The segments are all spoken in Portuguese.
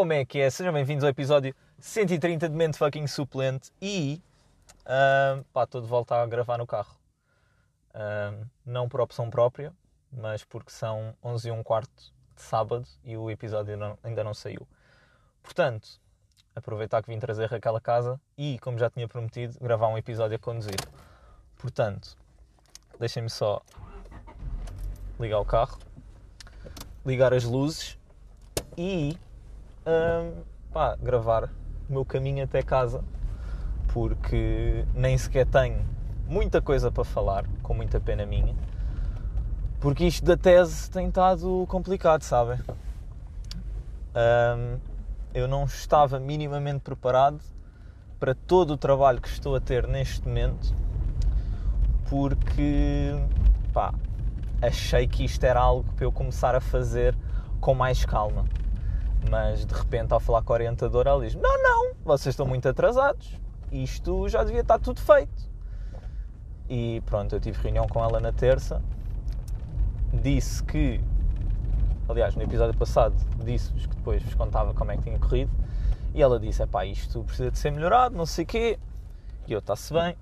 Como é que é? Sejam bem-vindos ao episódio 130 de Mente Fucking Suplente e uh, pá, estou de volta a gravar no carro. Uh, não por opção própria, mas porque são 11 e um quarto de sábado e o episódio não, ainda não saiu. Portanto, aproveitar que vim trazer aquela casa e, como já tinha prometido, gravar um episódio a conduzir. Portanto, deixem-me só ligar o carro, ligar as luzes e hum, pá, gravar o meu caminho até casa, porque nem sequer tenho muita coisa para falar, com muita pena minha, porque isto da tese tem estado complicado, sabem? Hum, eu não estava minimamente preparado para todo o trabalho que estou a ter neste momento, porque pá, achei que isto era algo para eu começar a fazer com mais calma. Mas de repente, ao falar com a orientadora, ela diz: Não, não, vocês estão muito atrasados, isto já devia estar tudo feito. E pronto, eu tive reunião com ela na terça, disse que, aliás, no episódio passado, disse-vos que depois vos contava como é que tinha corrido, e ela disse: É pá, isto precisa de ser melhorado, não sei o quê. E eu, está-se bem,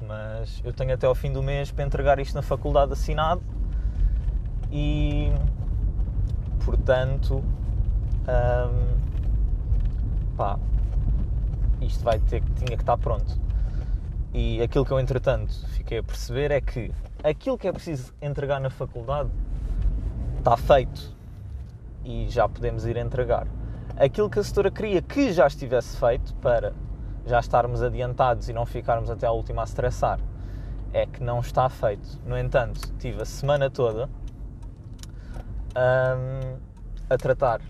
mas eu tenho até ao fim do mês para entregar isto na faculdade assinado e portanto hum, pá, isto vai ter que tinha que estar pronto e aquilo que eu entretanto fiquei a perceber é que aquilo que é preciso entregar na faculdade está feito e já podemos ir entregar aquilo que a setora queria que já estivesse feito para já estarmos adiantados e não ficarmos até à última a estressar é que não está feito. No entanto, tive a semana toda um, a tratar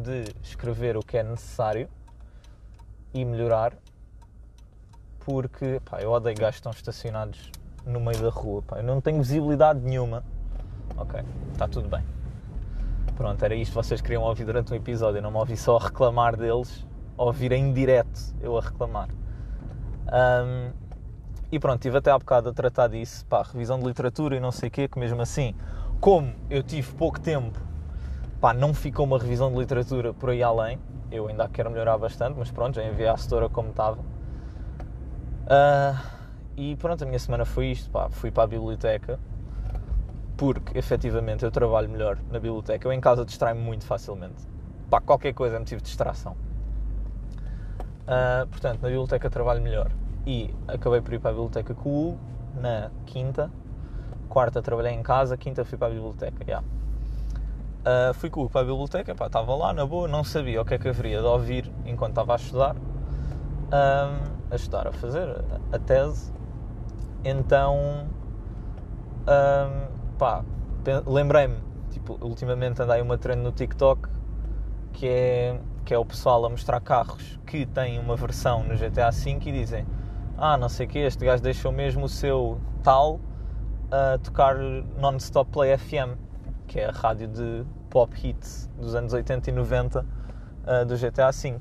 de escrever o que é necessário e melhorar, porque pá, eu odeio gajos que estão estacionados no meio da rua. Pá. Eu não tenho visibilidade nenhuma. Ok, está tudo bem. Pronto, era isto que vocês queriam ouvir durante um episódio. Eu não me ouvi só a reclamar deles, ouvir em direto eu a reclamar. Um, e pronto, estive até há bocado a tratar disso, pá, revisão de literatura e não sei o quê, que mesmo assim como eu tive pouco tempo, pá, não ficou uma revisão de literatura por aí além. Eu ainda quero melhorar bastante, mas pronto, já enviei à setora como estava. Uh, e pronto, a minha semana foi isto, pá, fui para a biblioteca, porque efetivamente eu trabalho melhor na biblioteca. Eu em casa distraio-me muito facilmente. Pá, qualquer coisa é motivo de distração. Uh, portanto, na biblioteca trabalho melhor. E acabei por ir para a biblioteca com o Hugo na quinta, quarta trabalhei em casa, quinta fui para a biblioteca. Yeah. Uh, fui com o para a biblioteca, pá, estava lá na boa, não sabia o que é que haveria de ouvir enquanto estava a estudar, um, a estudar, a fazer a, tese. Então, um, pá, lembrei-me, tipo, ultimamente andei uma trend no TikTok que é, que é o pessoal a mostrar carros que têm uma versão no GTA V e dizem ah, não sei o que, este gajo deixou mesmo o seu tal a tocar Non-Stop Play FM, que é a rádio de pop hits dos anos 80 e 90 uh, do GTA V.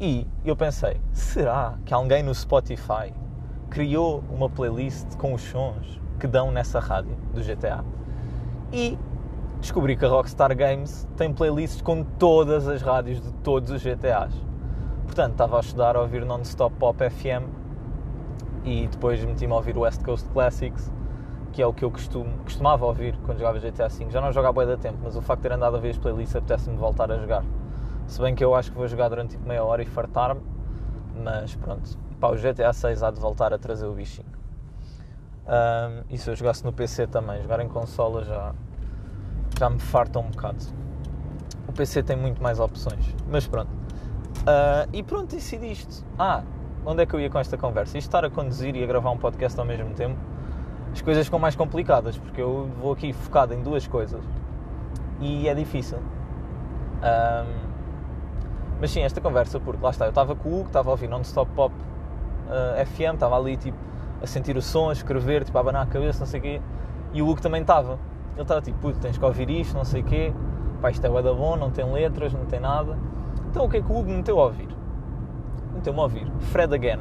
E eu pensei, será que alguém no Spotify criou uma playlist com os sons que dão nessa rádio do GTA? E descobri que a Rockstar Games tem playlists com todas as rádios de todos os GTAs. Portanto, estava a estudar a ouvir Non-Stop Pop FM e depois meti-me a ouvir West Coast Classics, que é o que eu costumo, costumava ouvir quando jogava GTA V. Já não jogo há da tempo, mas o facto de ter andado a ver as playlists apetece-me voltar a jogar. Se bem que eu acho que vou jogar durante tipo meia hora e fartar-me, mas pronto. Pá, o GTA 6 há de voltar a trazer o bichinho. Um, e se eu jogasse no PC também, jogar em consola já, já me farta um bocado. O PC tem muito mais opções, mas pronto. Uh, e pronto, decidi isto. Ah, onde é que eu ia com esta conversa? Isto estar a conduzir e a gravar um podcast ao mesmo tempo, as coisas ficam mais complicadas, porque eu vou aqui focado em duas coisas e é difícil. Um, mas sim, esta conversa, porque lá está, eu estava com o Hugo, estava a ouvir non-stop pop uh, FM, estava ali tipo a sentir o som, a escrever, tipo a abanar a cabeça, não sei o quê, e o Hugo também estava. Ele estava tipo, puto, tens que ouvir isto, não sei o quê, pá, isto é da bom, não tem letras, não tem nada. Então o que é que o Hugo me meteu a ouvir? meteu-me a ouvir Fred Again,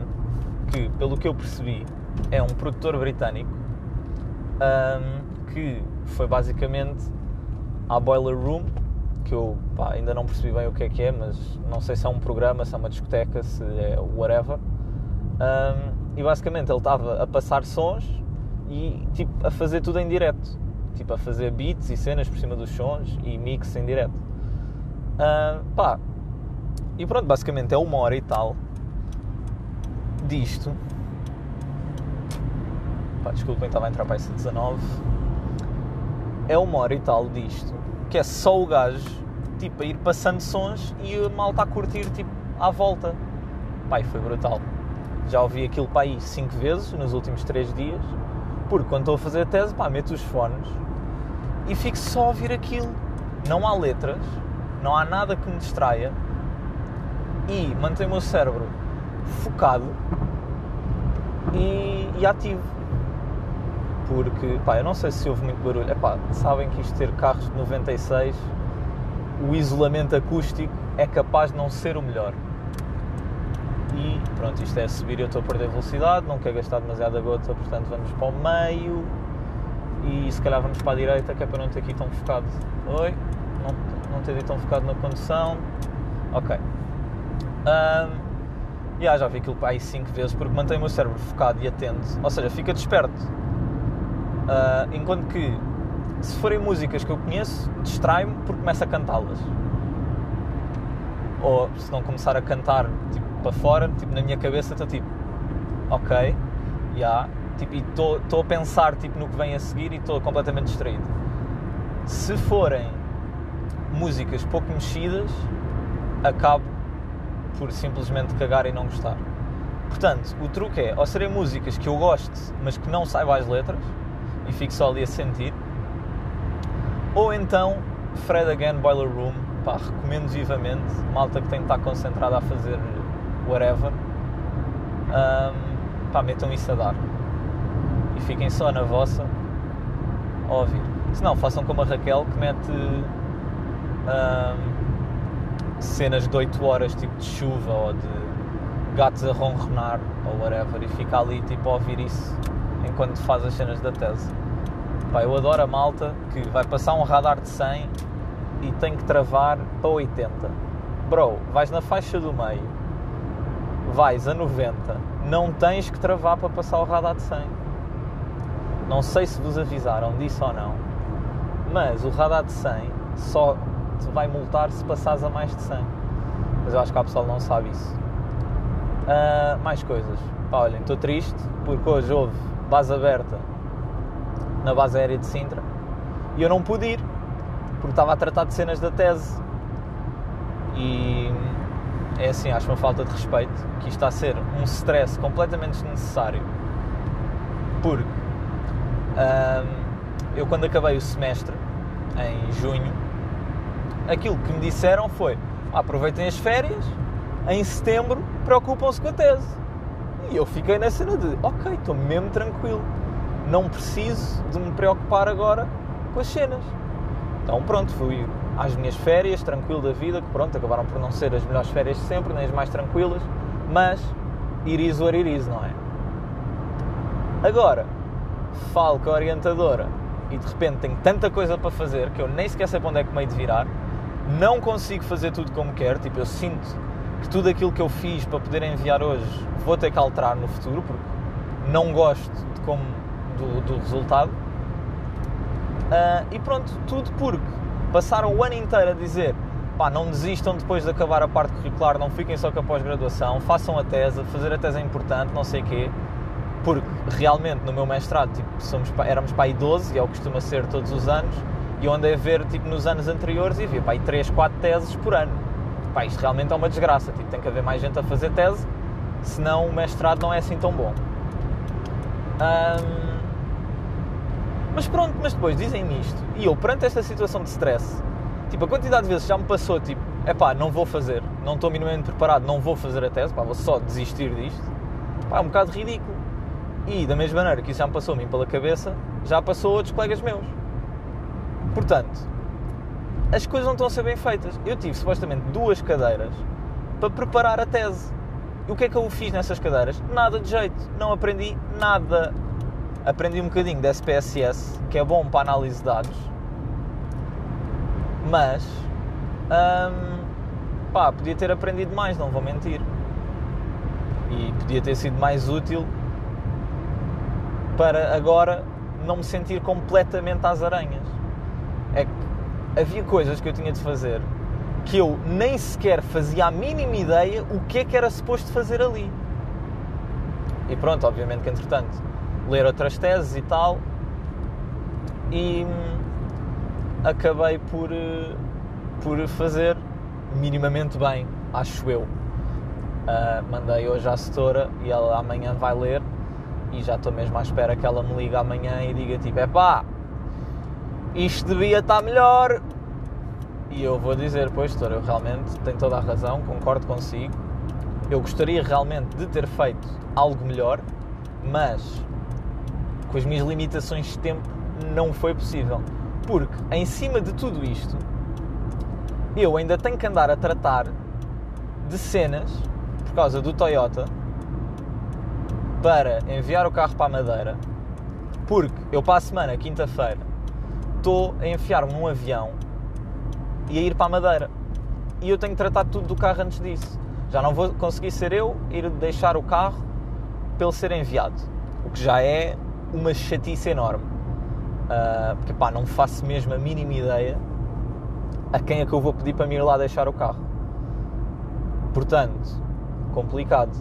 que pelo que eu percebi é um produtor britânico um, que foi basicamente à Boiler Room que eu pá, ainda não percebi bem o que é que é, mas não sei se é um programa, se é uma discoteca, se é whatever. Um, e basicamente ele estava a passar sons e tipo, a fazer tudo em direto. Tipo, a fazer beats e cenas por cima dos sons e mix em direto. Uh, pá, e pronto, basicamente é uma hora e tal disto. Pá, desculpem, estava a entrar para esse 19. É uma hora e tal disto, que é só o gajo, tipo, a ir passando sons e a malta a curtir, tipo, à volta. Pai, foi brutal. Já ouvi aquilo para aí 5 vezes nos últimos 3 dias, porque quando estou a fazer a tese, pá, meto os fones e fico só a ouvir aquilo. Não há letras, não há nada que me distraia e mantém o meu cérebro focado e, e ativo. Porque, pá, eu não sei se houve muito barulho. Epá, sabem que isto ter carros de 96, o isolamento acústico é capaz de não ser o melhor. E pronto, isto é subir eu estou a perder velocidade, não quero gastar demasiada gota, portanto vamos para o meio e se calhar vamos para a direita, que é para não ter aqui tão focado. Oi? Não, não ter tão focado na condução. Ok. Um, yeah, já vi aquilo para aí 5 vezes porque mantém o meu cérebro focado e atento, ou seja, fica desperto. Uh, enquanto que se forem músicas que eu conheço, distrai-me porque começo a cantá-las. Ou se não começar a cantar tipo, para fora, tipo, na minha cabeça estou tipo, ok, já, yeah, tipo, e estou a pensar tipo, no que vem a seguir e estou completamente distraído. Se forem músicas pouco mexidas, acabo por simplesmente cagar e não gostar. Portanto, o truque é, ou serem músicas que eu goste, mas que não saiba as letras, e fico só ali a sentir, ou então Fred Again Boiler Room, pá, recomendo vivamente, malta que tem de estar concentrada a fazer whatever, um, pá, metam isso a dar. E fiquem só na vossa a ouvir. Se não, façam como a Raquel que mete um, cenas de 8 horas tipo de chuva ou de gatos a ronronar ou whatever e fica ali tipo a ouvir isso enquanto faz as cenas da tese. Pá, eu adoro a malta que vai passar um radar de 100 e tem que travar para 80. Bro, vais na faixa do meio, vais a 90, não tens que travar para passar o radar de 100. Não sei se vos avisaram disso ou não, mas o radar de 100 só te vai multar se passares a mais de 100. Mas eu acho que a pessoa não sabe isso. Uh, mais coisas. Pá, olhem, estou triste porque hoje houve base aberta na base aérea de Sintra e eu não pude ir porque estava a tratar de cenas da tese. E é assim, acho uma falta de respeito que isto está a ser um stress completamente desnecessário. Porque eu, quando acabei o semestre, em junho, aquilo que me disseram foi: aproveitem as férias, em setembro preocupam-se com a tese. E eu fiquei na cena de: ok, estou mesmo tranquilo, não preciso de me preocupar agora com as cenas. Então pronto, fui às minhas férias, tranquilo da vida, que pronto, acabaram por não ser as melhores férias de sempre, nem as mais tranquilas, mas iris or iris, não é? Agora, falo com a orientadora e de repente tenho tanta coisa para fazer que eu nem sequer sei para onde é que meio de virar não consigo fazer tudo como quero, tipo, eu sinto que tudo aquilo que eu fiz para poder enviar hoje vou ter que alterar no futuro, porque não gosto de como, do, do resultado. Uh, e pronto, tudo porque passaram o ano inteiro a dizer pá, não desistam depois de acabar a parte curricular, não fiquem só com a pós-graduação, façam a tese, fazer a tese é importante, não sei o quê. Porque realmente no meu mestrado tipo, somos, éramos para aí 12, e é o que costuma ser todos os anos, e eu andei a ver tipo, nos anos anteriores e vi pá, 3, 4 teses por ano. Pá, isto realmente é uma desgraça. Tipo, tem que haver mais gente a fazer tese, senão o mestrado não é assim tão bom. Mas pronto, mas depois dizem-me isto. E eu, perante esta situação de stress, tipo, a quantidade de vezes já me passou, tipo, é pá, não vou fazer, não estou minimamente preparado, não vou fazer a tese, pá, vou só desistir disto. Pá, é um bocado ridículo. E da mesma maneira que isso já me passou a mim pela cabeça, já passou a outros colegas meus. Portanto, as coisas não estão a ser bem feitas. Eu tive supostamente duas cadeiras para preparar a tese. E o que é que eu fiz nessas cadeiras? Nada de jeito. Não aprendi nada. Aprendi um bocadinho de SPSS, que é bom para análise de dados, mas hum, pá, podia ter aprendido mais, não vou mentir. E podia ter sido mais útil para agora não me sentir completamente às aranhas. É que havia coisas que eu tinha de fazer que eu nem sequer fazia a mínima ideia o que é que era suposto fazer ali. E pronto, obviamente que entretanto, ler outras teses e tal, e hum, acabei por, eh, por fazer minimamente bem, acho eu. Uh, mandei hoje à setora e ela amanhã vai ler e já estou mesmo à espera que ela me ligue amanhã e diga tipo, é pá, isto devia estar melhor. E eu vou dizer, pois, doutor, eu realmente tenho toda a razão, concordo consigo. Eu gostaria realmente de ter feito algo melhor, mas com as minhas limitações de tempo não foi possível. Porque em cima de tudo isto, eu ainda tenho que andar a tratar de cenas por causa do Toyota para enviar o carro para a Madeira, porque eu para a semana, quinta-feira, estou a enfiar-me num avião e a ir para a Madeira. E eu tenho que tratar tudo do carro antes disso. Já não vou conseguir ser eu ir deixar o carro ele ser enviado. O que já é uma chatice enorme. Uh, porque pá, não faço mesmo a mínima ideia a quem é que eu vou pedir para me ir lá deixar o carro. Portanto, complicado.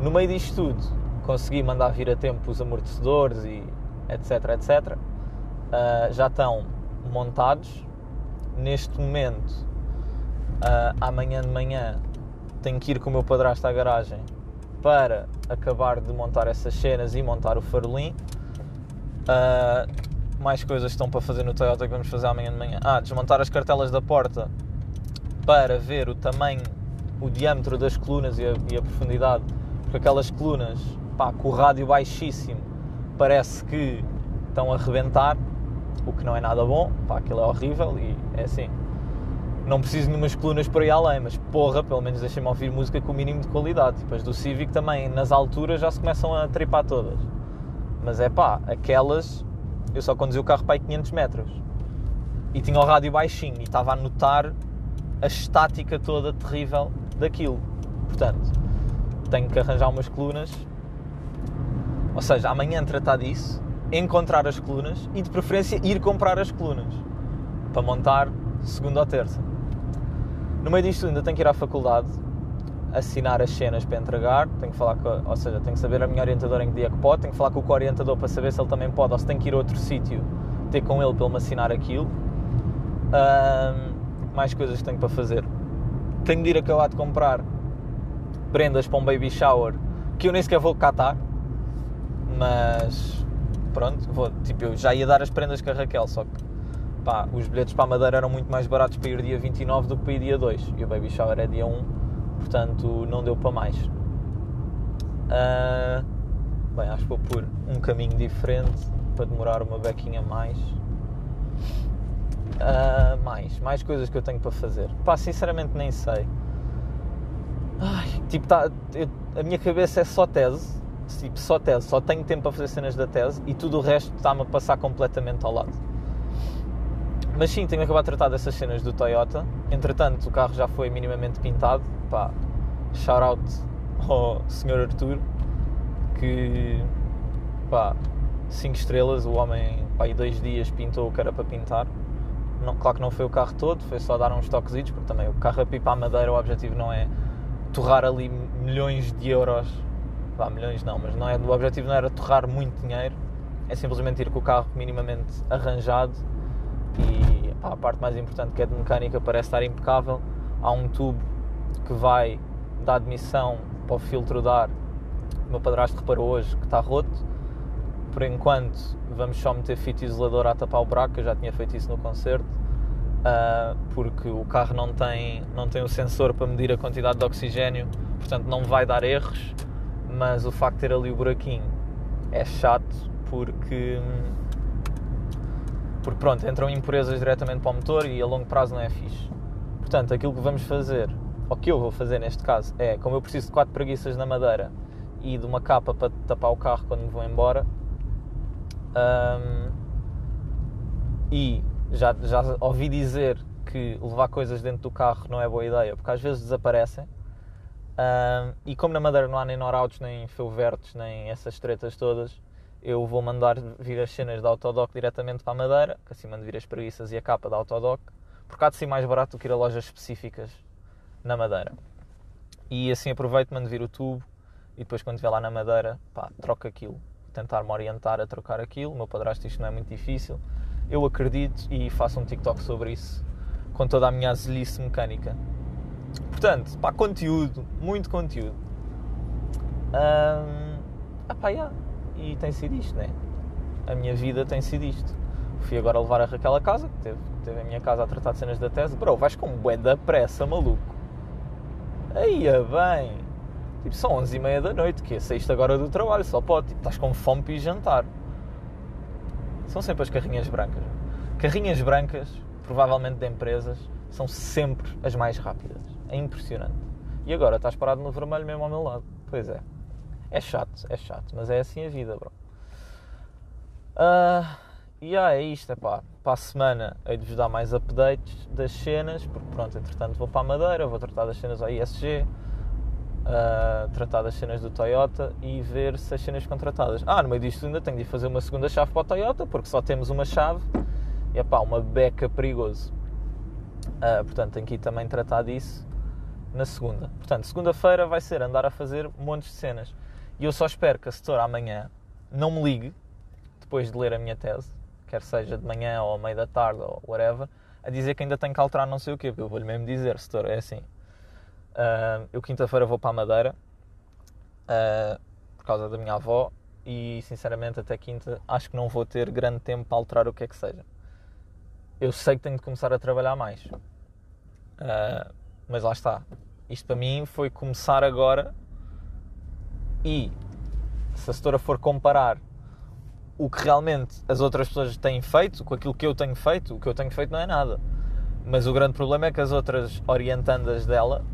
No meio disto tudo, consegui mandar vir a tempo os amortecedores e etc, etc. Uh, já estão montados. Neste momento, uh, amanhã de manhã, tenho que ir com o meu padrasto à garagem para acabar de montar essas cenas e montar o farolim. Uh, mais coisas estão para fazer no Toyota que vamos fazer amanhã de manhã. Ah, desmontar as cartelas da porta para ver o tamanho, o diâmetro das colunas e a, e a profundidade porque aquelas colunas, pá, com o rádio baixíssimo, parece que estão a rebentar, o que não é nada bom, pá, aquilo é horrível e é assim. Não preciso de umas colunas por aí além, mas porra, pelo menos deixem-me ouvir música com o mínimo de qualidade. Tipo, as do Civic também, nas alturas, já se começam a tripar todas. Mas é pá, aquelas, eu só conduzi o carro para aí 500 metros. E tinha o rádio baixinho e estava a notar a estática toda terrível daquilo. Portanto, tenho que arranjar umas colunas. Ou seja, amanhã tratar disso, encontrar as colunas e de preferência ir comprar as colunas para montar segunda ou terça. No meio disto ainda tenho que ir à faculdade, assinar as cenas para entregar, tenho que falar com, ou seja, tenho que saber a minha orientadora em que dia que pode, tenho que falar com o orientador para saber se ele também pode ou se tem que ir a outro sítio ter com ele para ele me assinar aquilo. mais coisas que tenho para fazer. Tenho de ir acabar de comprar prendas para um baby shower que eu nem sequer vou catar, mas pronto, vou, tipo, eu já ia dar as prendas com a Raquel, só que pá, os bilhetes para a Madeira eram muito mais baratos para ir dia 29 do que para ir dia 2 e o baby shower é dia 1, portanto não deu para mais. Uh, bem, acho que vou por um caminho diferente para demorar uma bequinha mais. Uh, mais, mais coisas que eu tenho para fazer. Pá, sinceramente nem sei. Ai, tipo, tá, eu, a minha cabeça é só tese, tipo, só tese, só tenho tempo para fazer cenas da tese e tudo o resto está-me a passar completamente ao lado. Mas sim, tenho acabado de tratar dessas cenas do Toyota. Entretanto, o carro já foi minimamente pintado. Pá, shout out ao Sr. Arthur, que, pá, 5 estrelas. O homem, pá, em dois dias pintou o que era para pintar. Não, claro que não foi o carro todo, foi só dar uns toquezitos, porque também o carro a pipa à madeira, o objetivo não é torrar ali milhões de euros. Vá, milhões não, mas não é, o objetivo não era torrar muito dinheiro, é simplesmente ir com o carro minimamente arranjado e pá, a parte mais importante que é de mecânica parece estar impecável. Há um tubo que vai da admissão para o filtro de ar. O meu padrasto reparou hoje que está roto. Por enquanto, vamos só meter fita isoladora a tapar o buraco, eu já tinha feito isso no concerto uh, porque o carro não tem, não tem o sensor para medir a quantidade de oxigênio, portanto não vai dar erros, mas o facto de ter ali o buraquinho é chato porque, porque pronto, entram impurezas diretamente para o motor e a longo prazo não é fixe. Portanto, aquilo que vamos fazer, ou que eu vou fazer neste caso, é como eu preciso de quatro preguiças na madeira e de uma capa para tapar o carro quando me vou embora. Um, e já, já ouvi dizer que levar coisas dentro do carro não é boa ideia, porque às vezes desaparecem. Um, e como na Madeira não há nem Norautos, nem Feuvertes, nem essas tretas todas, eu vou mandar vir as cenas da Autodoc diretamente para a Madeira, que assim mando vir as preguiças e a capa da Autodoc, porque há de ser mais barato do que ir a lojas específicas na Madeira. E assim aproveito, mando vir o tubo e depois quando estiver lá na Madeira, pá, troco aquilo. Tentar-me orientar a trocar aquilo. O meu padrasto isto não é muito difícil. Eu acredito e faço um TikTok sobre isso com toda a minha azelice mecânica. Portanto, pá, conteúdo, muito conteúdo. Um, ah pá, yeah. E tem sido isto, né? A minha vida tem sido isto. Fui agora levar a Raquel a casa, que teve, teve a minha casa a tratar de cenas da tese. Bro, vais com bué da pressa, maluco. Aí, bem. Tipo, são 11 e meia da noite, que é saíste agora do trabalho, só pode. Tipo, estás com fome para ir jantar. São sempre as carrinhas brancas. Carrinhas brancas, provavelmente de empresas, são sempre as mais rápidas. É impressionante. E agora estás parado no vermelho mesmo ao meu lado. Pois é. É chato, é chato, mas é assim a vida, bro. Uh, e ah, é isto, é pá. Para a semana hei de vos dar mais updates das cenas, porque pronto, entretanto vou para a Madeira, vou tratar das cenas ao ISG, uh, tratar das cenas do Toyota e ver se as cenas ficam tratadas. Ah, no meio disto ainda tenho de fazer uma segunda chave para o Toyota, porque só temos uma chave e é pá, uma beca perigoso. Uh, portanto, tenho que ir também tratar disso na segunda. Portanto, segunda-feira vai ser andar a fazer montes de cenas. E eu só espero que a setora amanhã não me ligue, depois de ler a minha tese, quer seja de manhã ou meio da tarde ou whatever, a dizer que ainda tenho que alterar não sei o quê, porque eu vou-lhe mesmo dizer, setora, é assim. Uh, eu quinta-feira vou para a Madeira, uh, por causa da minha avó, e sinceramente até quinta acho que não vou ter grande tempo para alterar o que é que seja. Eu sei que tenho de começar a trabalhar mais. Uh, mas lá está. Isto para mim foi começar agora e se a setora for comparar o que realmente as outras pessoas têm feito com aquilo que eu tenho feito, o que eu tenho feito não é nada. Mas o grande problema é que as outras orientandas dela,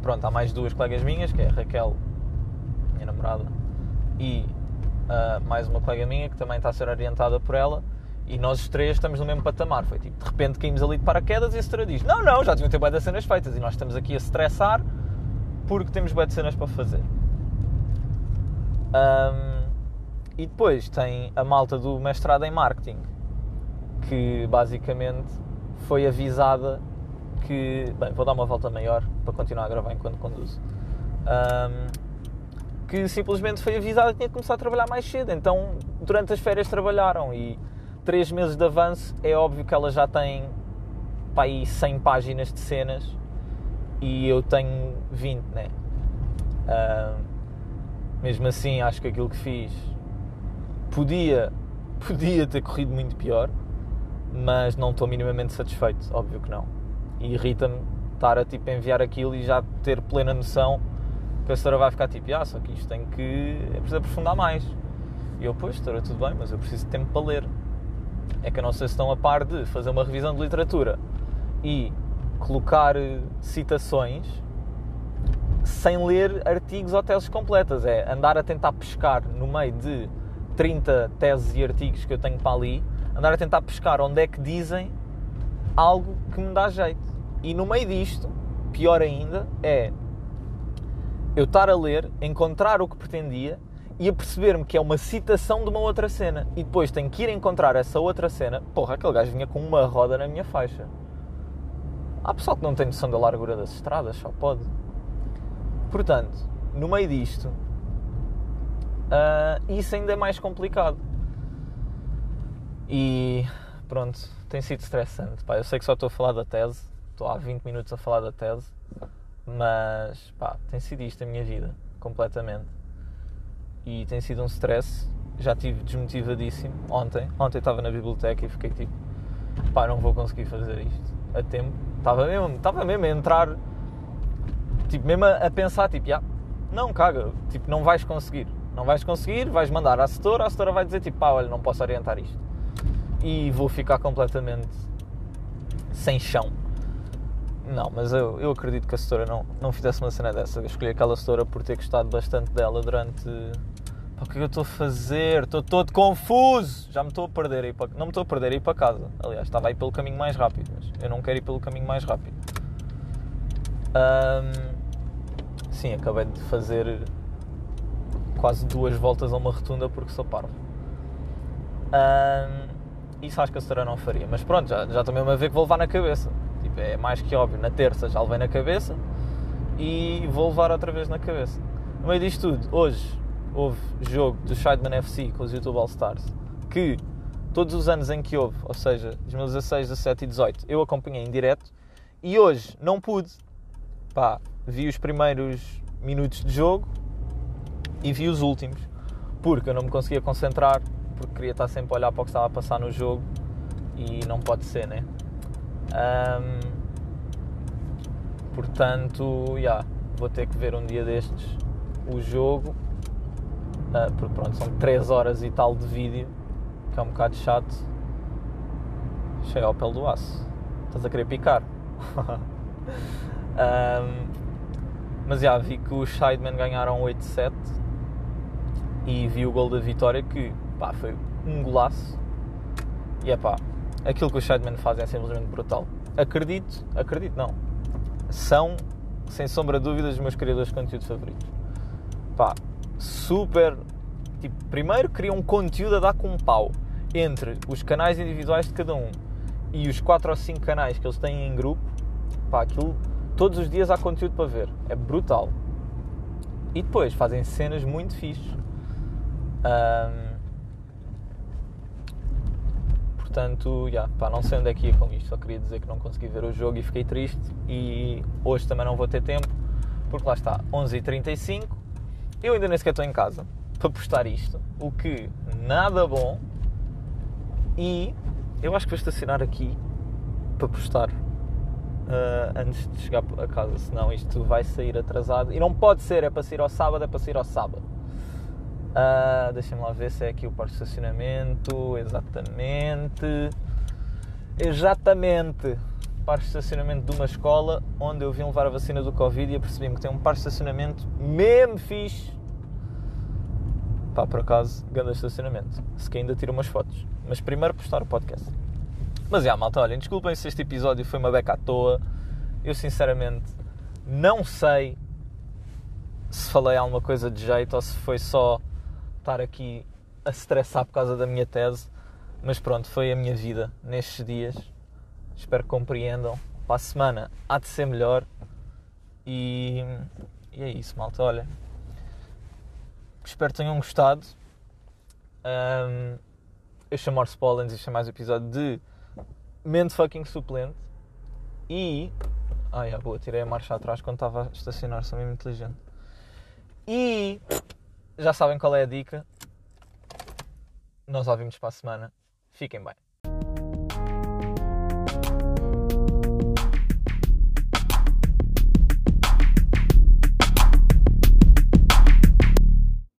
pronto, há mais duas colegas minhas, que é a Raquel, minha namorada, e uh, mais uma colega minha que também está a ser orientada por ela, e nós os três estamos no mesmo patamar. Foi tipo, de repente caímos ali de paraquedas e a setora diz: Não, não, já deviam ter bué de cenas feitas e nós estamos aqui a estressar porque temos bué de cenas para fazer. Um, e depois tem a malta do mestrado em marketing que basicamente foi avisada que. Bem, vou dar uma volta maior para continuar a gravar enquanto conduzo. Um, que simplesmente foi avisada que tinha que começar a trabalhar mais cedo. Então, durante as férias trabalharam e 3 meses de avanço, é óbvio que ela já tem para aí 100 páginas de cenas e eu tenho 20, né? Uh, mesmo assim, acho que aquilo que fiz podia, podia ter corrido muito pior, mas não estou minimamente satisfeito, óbvio que não. E irrita-me estar a tipo, enviar aquilo e já ter plena noção que a senhora vai ficar tipo, ah, só que isto tem que. é preciso aprofundar mais. E eu, pois, senhora, tudo bem, mas eu preciso de tempo para ler é que eu não sei se estão a par de fazer uma revisão de literatura e colocar eh, citações sem ler artigos ou teses completas. É andar a tentar pescar no meio de 30 teses e artigos que eu tenho para ali, andar a tentar pescar onde é que dizem algo que me dá jeito. E no meio disto, pior ainda, é eu estar a ler, encontrar o que pretendia e a perceber-me que é uma citação de uma outra cena e depois tenho que ir encontrar essa outra cena, porra, aquele gajo vinha com uma roda na minha faixa. Há pessoal que não tem noção da largura das estradas, só pode. Portanto, no meio disto, uh, isso ainda é mais complicado. E pronto, tem sido estressante. Pá, eu sei que só estou a falar da tese, estou há 20 minutos a falar da tese, mas pá, tem sido isto a minha vida, completamente e tem sido um stress. Já estive desmotivadíssimo ontem. Ontem estava na biblioteca e fiquei tipo, pá, não vou conseguir fazer isto a tempo. Estava mesmo, estava mesmo a entrar, tipo, mesmo a, a pensar, tipo, yeah, não, caga, tipo, não vais conseguir. Não vais conseguir, vais mandar à setora, a setora vai dizer, tipo, pá, olha, não posso orientar isto. E vou ficar completamente sem chão. Não, mas eu, eu acredito que a setora não, não fizesse uma cena dessa. Eu escolhi aquela setora por ter gostado bastante dela durante o que é que eu estou a fazer? Estou todo confuso. Já me estou a perder aí para... Não me estou a perder aí para casa. Aliás, estava aí pelo caminho mais rápido, mas eu não quero ir pelo caminho mais rápido. Um... Sim, acabei de fazer quase duas voltas a uma rotunda porque sou parvo. Um... Isso acho que a senhora não faria. Mas pronto, já, já também uma vez que vou levar na cabeça. Tipo, é mais que óbvio. Na terça já levei na cabeça e vou levar outra vez na cabeça. No meio disto tudo, hoje houve jogo do Sideman FC com os YouTube All Stars, que todos os anos em que houve, ou seja, 2016, 17 e 18, eu acompanhei em direto e hoje não pude. Pá, vi os primeiros minutos de jogo e vi os últimos, porque eu não me conseguia concentrar, porque queria estar sempre a olhar para o que estava a passar no jogo e não pode ser, né? Um, portanto, yeah, vou ter que ver um dia destes o jogo Uh, porque pronto, são 3 horas e tal de vídeo, que é um bocado chato. Cheio ao pele do aço. Estás a querer picar? um, mas já vi que os Sidemen ganharam 8-7 e vi o gol da vitória que pá, foi um golaço. E é pá, aquilo que os Sidemen fazem é simplesmente brutal. Acredito, acredito não. São, sem sombra de dúvida, os meus criadores de conteúdo favoritos. Pá, super. Tipo, primeiro criam um conteúdo a dar com um pau entre os canais individuais de cada um e os 4 ou 5 canais que eles têm em grupo. Pá, aquilo. Todos os dias há conteúdo para ver. É brutal. E depois fazem cenas muito fixes. Um, portanto, yeah, pá, não sei onde é que ia com isto. Só queria dizer que não consegui ver o jogo e fiquei triste. E hoje também não vou ter tempo, porque lá está, 11h35 eu ainda nem sequer estou em casa para postar isto, o que nada bom. E eu acho que vou estacionar aqui para postar uh, antes de chegar a casa, senão isto vai sair atrasado. E não pode ser, é para sair ao sábado, é para sair ao sábado. Uh, Deixem-me lá ver se é aqui o parque de estacionamento. Exatamente. Exatamente parque de estacionamento de uma escola onde eu vim levar a vacina do Covid e apercebi-me que tem um parque de estacionamento mesmo fixe. Pá, por acaso, grande estacionamento. Se que ainda tiro umas fotos. Mas primeiro postar o podcast. Mas já, malta, olhem, desculpem se este episódio foi uma beca à toa. Eu sinceramente não sei se falei alguma coisa de jeito ou se foi só estar aqui a estressar por causa da minha tese. Mas pronto, foi a minha vida nestes dias Espero que compreendam. Para a semana há de ser melhor. E, e é isso, malta. Olha, espero que tenham gostado. Um, eu chamo Orse Pollens e este é mais um episódio de Mente Fucking Suplente. E. Ah, yeah, boa, tirei a marcha atrás quando estava a estacionar, sou mesmo inteligente. E. Já sabem qual é a dica. Nós ouvimos para a semana. Fiquem bem.